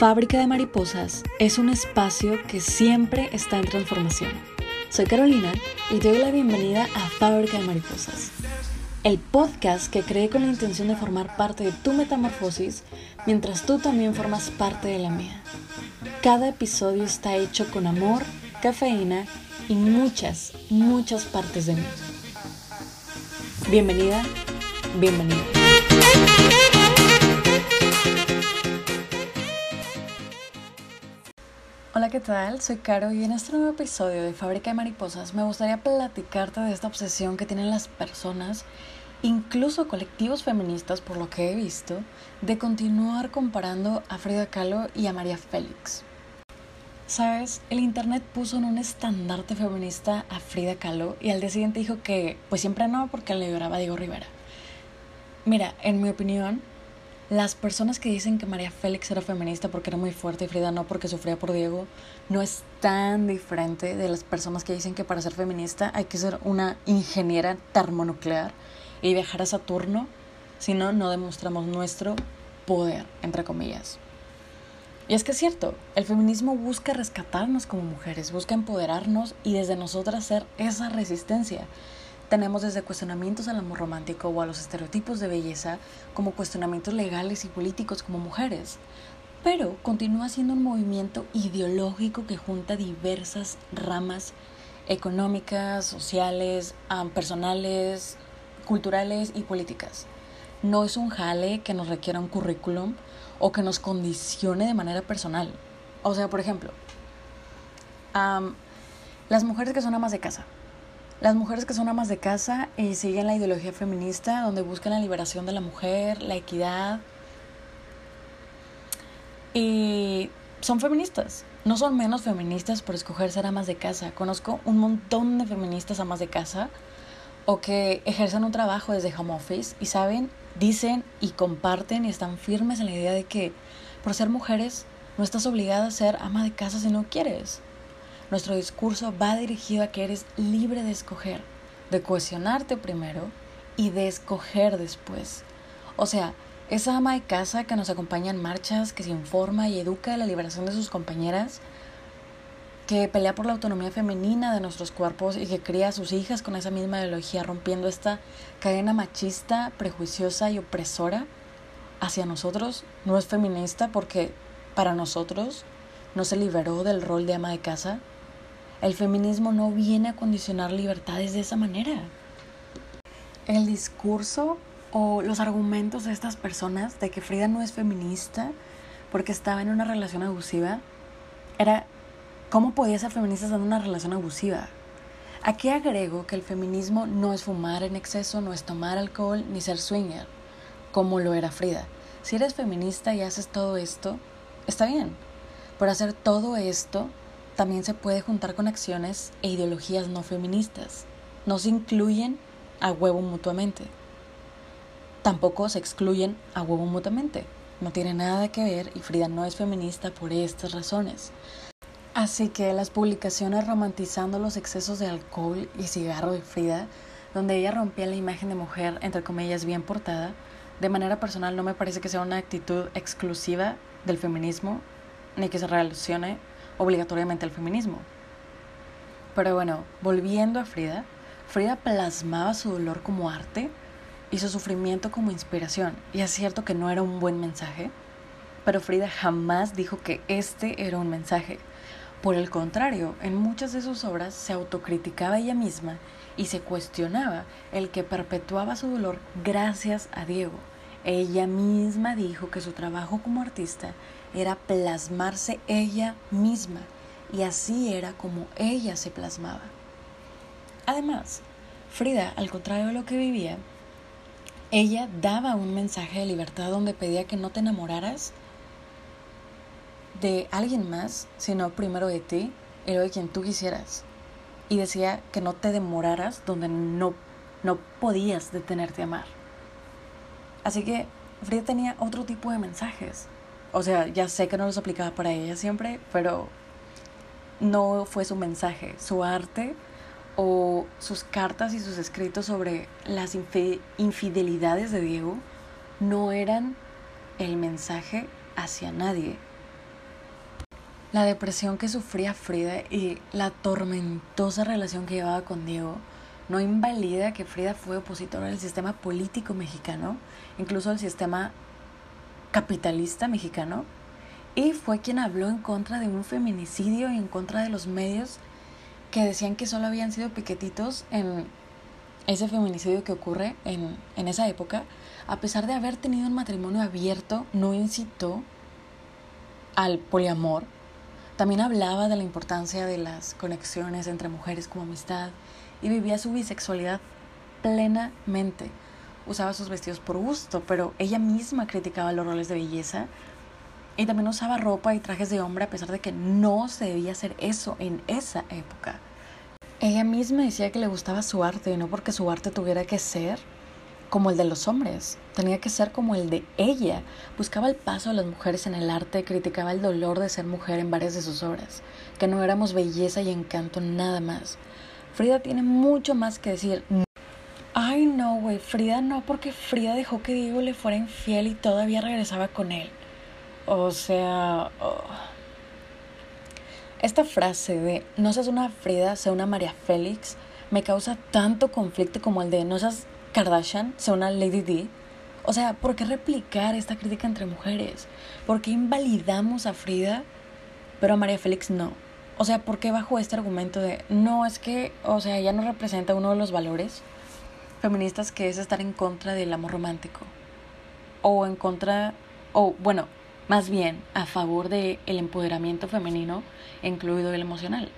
Fábrica de Mariposas es un espacio que siempre está en transformación. Soy Carolina y te doy la bienvenida a Fábrica de Mariposas, el podcast que creé con la intención de formar parte de tu metamorfosis mientras tú también formas parte de la mía. Cada episodio está hecho con amor, cafeína y muchas, muchas partes de mí. Bienvenida, bienvenido. ¿Qué tal? Soy Caro y en este nuevo episodio de Fábrica de Mariposas me gustaría platicarte de esta obsesión que tienen las personas, incluso colectivos feministas por lo que he visto, de continuar comparando a Frida Kahlo y a María Félix. Sabes, el internet puso en un estandarte feminista a Frida Kahlo y al día siguiente dijo que pues siempre no porque le lloraba Diego Rivera. Mira, en mi opinión, las personas que dicen que María Félix era feminista porque era muy fuerte y Frida no porque sufría por Diego, no es tan diferente de las personas que dicen que para ser feminista hay que ser una ingeniera termonuclear y viajar a Saturno, si no, no demostramos nuestro poder, entre comillas. Y es que es cierto, el feminismo busca rescatarnos como mujeres, busca empoderarnos y desde nosotras ser esa resistencia. Tenemos desde cuestionamientos al amor romántico o a los estereotipos de belleza como cuestionamientos legales y políticos como mujeres. Pero continúa siendo un movimiento ideológico que junta diversas ramas económicas, sociales, personales, culturales y políticas. No es un jale que nos requiera un currículum o que nos condicione de manera personal. O sea, por ejemplo, las mujeres que son amas de casa las mujeres que son amas de casa y siguen la ideología feminista, donde buscan la liberación de la mujer, la equidad. Y son feministas. No son menos feministas por escoger ser amas de casa. Conozco un montón de feministas amas de casa o que ejercen un trabajo desde home office y saben, dicen y comparten y están firmes en la idea de que por ser mujeres no estás obligada a ser ama de casa si no quieres. Nuestro discurso va dirigido a que eres libre de escoger, de cuestionarte primero y de escoger después. O sea, esa ama de casa que nos acompaña en marchas, que se informa y educa de la liberación de sus compañeras, que pelea por la autonomía femenina de nuestros cuerpos y que cría a sus hijas con esa misma ideología, rompiendo esta cadena machista, prejuiciosa y opresora hacia nosotros, no es feminista porque para nosotros no se liberó del rol de ama de casa, el feminismo no viene a condicionar libertades de esa manera. El discurso o los argumentos de estas personas de que Frida no es feminista porque estaba en una relación abusiva era cómo podía ser feminista estando en una relación abusiva. Aquí agrego que el feminismo no es fumar en exceso, no es tomar alcohol ni ser swinger, como lo era Frida. Si eres feminista y haces todo esto, está bien. Pero hacer todo esto también se puede juntar con acciones e ideologías no feministas. No se incluyen a huevo mutuamente. Tampoco se excluyen a huevo mutuamente. No tiene nada que ver y Frida no es feminista por estas razones. Así que las publicaciones romantizando los excesos de alcohol y cigarro de Frida, donde ella rompía la imagen de mujer, entre comillas, bien portada, de manera personal no me parece que sea una actitud exclusiva del feminismo, ni que se relacione obligatoriamente al feminismo. Pero bueno, volviendo a Frida, Frida plasmaba su dolor como arte y su sufrimiento como inspiración. Y es cierto que no era un buen mensaje, pero Frida jamás dijo que este era un mensaje. Por el contrario, en muchas de sus obras se autocriticaba ella misma y se cuestionaba el que perpetuaba su dolor gracias a Diego. Ella misma dijo que su trabajo como artista era plasmarse ella misma y así era como ella se plasmaba. Además, Frida, al contrario de lo que vivía, ella daba un mensaje de libertad donde pedía que no te enamoraras de alguien más, sino primero de ti y luego de quien tú quisieras. Y decía que no te demoraras donde no, no podías detenerte a amar. Así que Frida tenía otro tipo de mensajes o sea, ya sé que no los aplicaba para ella siempre, pero no fue su mensaje, su arte o sus cartas y sus escritos sobre las infidelidades de Diego no eran el mensaje hacia nadie, La depresión que sufría Frida y la tormentosa relación que llevaba con Diego no invalida que Frida fue opositora del sistema político mexicano, incluso del sistema capitalista mexicano, y fue quien habló en contra de un feminicidio y en contra de los medios que decían que solo habían sido piquetitos en ese feminicidio que ocurre en, en esa época, a pesar de haber tenido un matrimonio abierto, no incitó al poliamor también hablaba de la importancia de las conexiones entre mujeres como amistad y vivía su bisexualidad plenamente. Usaba sus vestidos por gusto, pero ella misma criticaba los roles de belleza y también usaba ropa y trajes de hombre a pesar de que no se debía hacer eso en esa época. Ella misma decía que le gustaba su arte no porque su arte tuviera que ser como el de los hombres, tenía que ser como el de ella. Buscaba el paso de las mujeres en el arte, criticaba el dolor de ser mujer en varias de sus obras, que no éramos belleza y encanto nada más. Frida tiene mucho más que decir. Ay, no, güey, Frida no, porque Frida dejó que Diego le fuera infiel y todavía regresaba con él. O sea... Oh. Esta frase de no seas una Frida, sea una María Félix, me causa tanto conflicto como el de no seas Kardashian sea una Lady D. O sea, ¿por qué replicar esta crítica entre mujeres? ¿Por qué invalidamos a Frida, pero a María Félix no? O sea, ¿por qué bajo este argumento de no es que, o sea, ella no representa uno de los valores feministas que es estar en contra del amor romántico? O en contra, o bueno, más bien a favor del el empoderamiento femenino, incluido el emocional.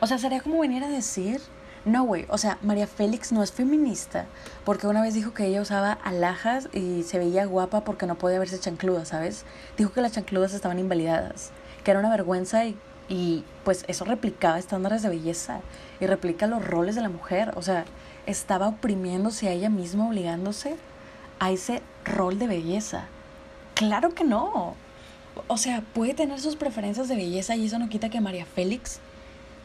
O sea, sería como venir a decir no, güey, o sea, María Félix no es feminista porque una vez dijo que ella usaba alhajas y se veía guapa porque no podía verse chancluda, ¿sabes? Dijo que las chancludas estaban invalidadas, que era una vergüenza y, y pues eso replicaba estándares de belleza y replica los roles de la mujer, o sea, estaba oprimiéndose a ella misma, obligándose a ese rol de belleza. Claro que no. O sea, puede tener sus preferencias de belleza y eso no quita que María Félix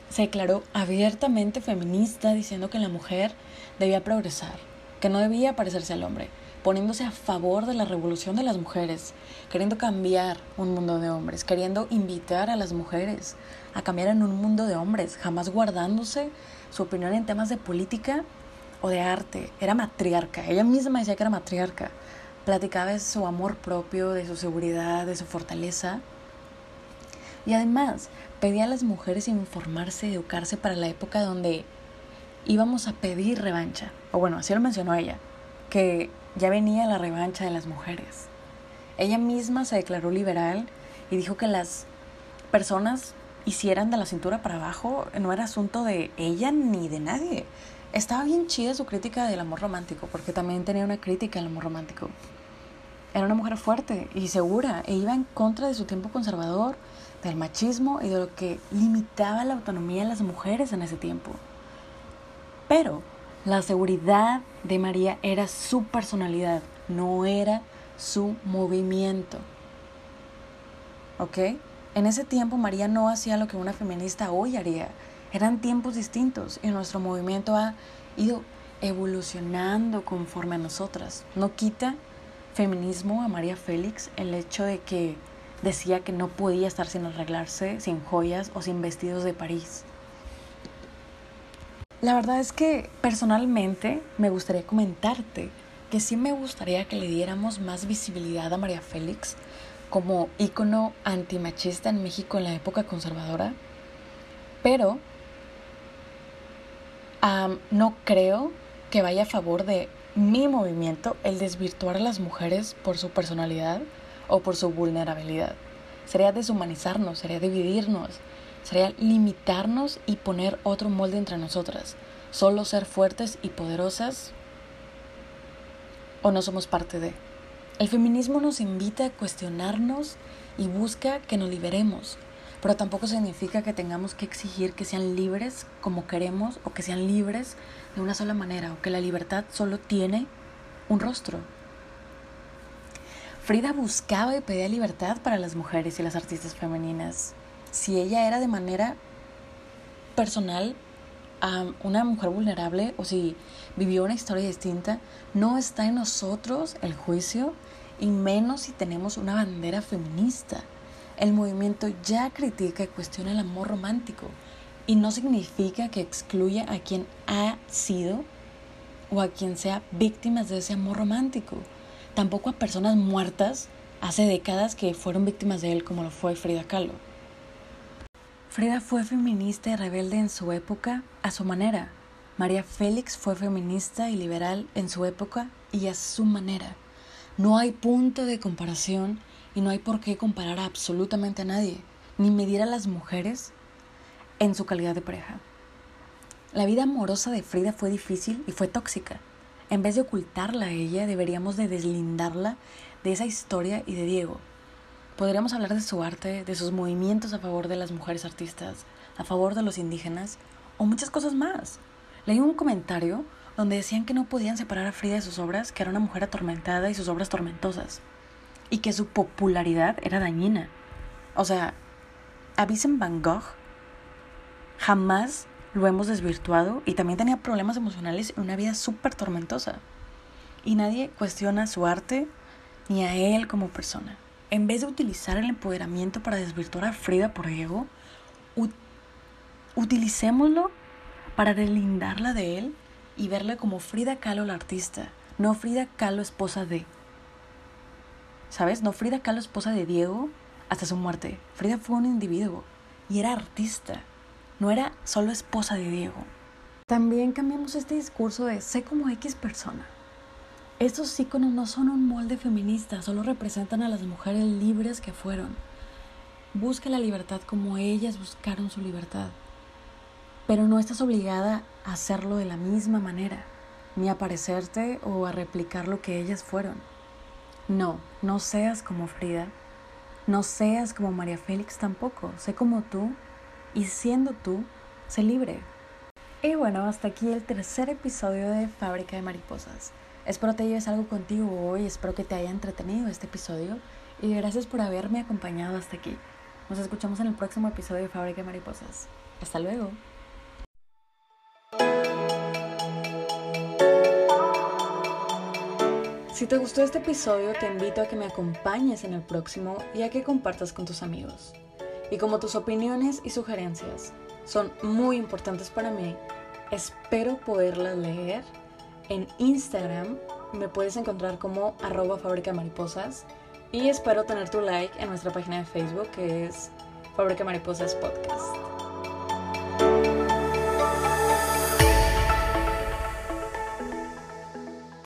se declaró abiertamente feminista diciendo que la mujer debía progresar, que no debía parecerse al hombre, poniéndose a favor de la revolución de las mujeres, queriendo cambiar un mundo de hombres, queriendo invitar a las mujeres a cambiar en un mundo de hombres, jamás guardándose su opinión en temas de política o de arte. Era matriarca, ella misma decía que era matriarca. Platicaba de su amor propio, de su seguridad, de su fortaleza. Y además, pedía a las mujeres informarse, educarse para la época donde íbamos a pedir revancha. O bueno, así lo mencionó ella, que ya venía la revancha de las mujeres. Ella misma se declaró liberal y dijo que las personas hicieran de la cintura para abajo no era asunto de ella ni de nadie. Estaba bien chida su crítica del amor romántico, porque también tenía una crítica al amor romántico. Era una mujer fuerte y segura e iba en contra de su tiempo conservador, del machismo y de lo que limitaba la autonomía de las mujeres en ese tiempo. Pero la seguridad de María era su personalidad, no era su movimiento. ¿Ok? En ese tiempo María no hacía lo que una feminista hoy haría. Eran tiempos distintos y nuestro movimiento ha ido evolucionando conforme a nosotras. No quita feminismo a María Félix el hecho de que decía que no podía estar sin arreglarse, sin joyas o sin vestidos de París. La verdad es que personalmente me gustaría comentarte que sí me gustaría que le diéramos más visibilidad a María Félix como ícono antimachista en México en la época conservadora, pero no creo que vaya a favor de mi movimiento el desvirtuar a las mujeres por su personalidad o por su vulnerabilidad. Sería deshumanizarnos, sería dividirnos, sería limitarnos y poner otro molde entre nosotras. Solo ser fuertes y poderosas o no somos parte de. El feminismo nos invita a cuestionarnos y busca que nos liberemos, pero tampoco significa que tengamos que exigir que sean libres como queremos o que sean libres de una sola manera o que la libertad solo tiene un rostro. Frida buscaba y pedía libertad para las mujeres y las artistas femeninas. Si ella era de manera personal una mujer vulnerable o si vivió una historia distinta, no está en nosotros el juicio y menos si tenemos una bandera feminista. El movimiento ya critica y cuestiona el amor romántico y no significa que excluya a quien ha sido o a quien sea víctimas de ese amor romántico. Tampoco a personas muertas hace décadas que fueron víctimas de él como lo fue Frida Kahlo. Frida fue feminista y rebelde en su época a su manera. María Félix fue feminista y liberal en su época y a su manera. No hay punto de comparación y no hay por qué comparar absolutamente a nadie, ni medir a las mujeres en su calidad de pareja. La vida amorosa de Frida fue difícil y fue tóxica. En vez de ocultarla a ella, deberíamos de deslindarla de esa historia y de Diego. Podríamos hablar de su arte, de sus movimientos a favor de las mujeres artistas, a favor de los indígenas o muchas cosas más. Leí un comentario donde decían que no podían separar a Frida de sus obras, que era una mujer atormentada y sus obras tormentosas, y que su popularidad era dañina. O sea, a Vincent Van Gogh jamás lo hemos desvirtuado y también tenía problemas emocionales y una vida súper tormentosa. Y nadie cuestiona su arte ni a él como persona. En vez de utilizar el empoderamiento para desvirtuar a Frida por ego, utilicémoslo para deslindarla de él y verla como Frida Kahlo la artista, no Frida Kahlo esposa de. ¿Sabes? No Frida Kahlo esposa de Diego hasta su muerte. Frida fue un individuo y era artista, no era solo esposa de Diego. También cambiamos este discurso de sé como X persona. Estos íconos no son un molde feminista, solo representan a las mujeres libres que fueron. Busca la libertad como ellas buscaron su libertad. Pero no estás obligada a hacerlo de la misma manera, ni a parecerte o a replicar lo que ellas fueron. No, no seas como Frida, no seas como María Félix tampoco, sé como tú y siendo tú, sé libre. Y bueno, hasta aquí el tercer episodio de Fábrica de Mariposas. Espero te lleves algo contigo hoy, espero que te haya entretenido este episodio y gracias por haberme acompañado hasta aquí. Nos escuchamos en el próximo episodio de Fábrica de Mariposas. Hasta luego. Si te gustó este episodio, te invito a que me acompañes en el próximo y a que compartas con tus amigos. Y como tus opiniones y sugerencias son muy importantes para mí, espero poderlas leer en Instagram. Me puedes encontrar como arroba fábrica mariposas y espero tener tu like en nuestra página de Facebook que es Fábrica Mariposas Podcast.